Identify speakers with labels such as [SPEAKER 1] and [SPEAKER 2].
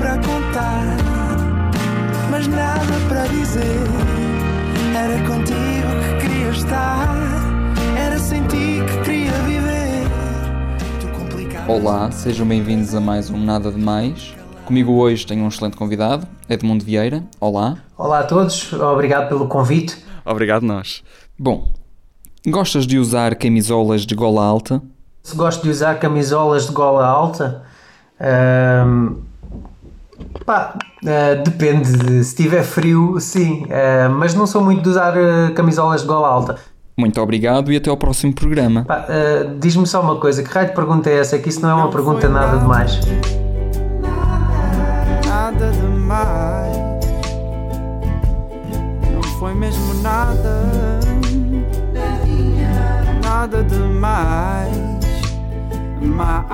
[SPEAKER 1] para contar, mas nada para dizer. Era contigo que queria estar, era sem ti que queria viver.
[SPEAKER 2] Olá, sejam bem-vindos a mais um Nada de Mais. Comigo hoje tenho um excelente convidado, Edmundo Vieira. Olá.
[SPEAKER 3] Olá a todos, obrigado pelo convite.
[SPEAKER 2] Obrigado nós. Bom, gostas de usar camisolas de gola alta?
[SPEAKER 3] Se gosto de usar camisolas de gola alta, hum, pá, uh, depende. De, se tiver frio, sim, uh, mas não sou muito de usar uh, camisolas de gola alta.
[SPEAKER 2] Muito obrigado e até ao próximo programa.
[SPEAKER 3] Pá, Diz-me só uma coisa: que raio de pergunta é essa? Que isso não é uma não pergunta nada demais. Nada demais. Não foi mesmo nada. Nada demais. Mais.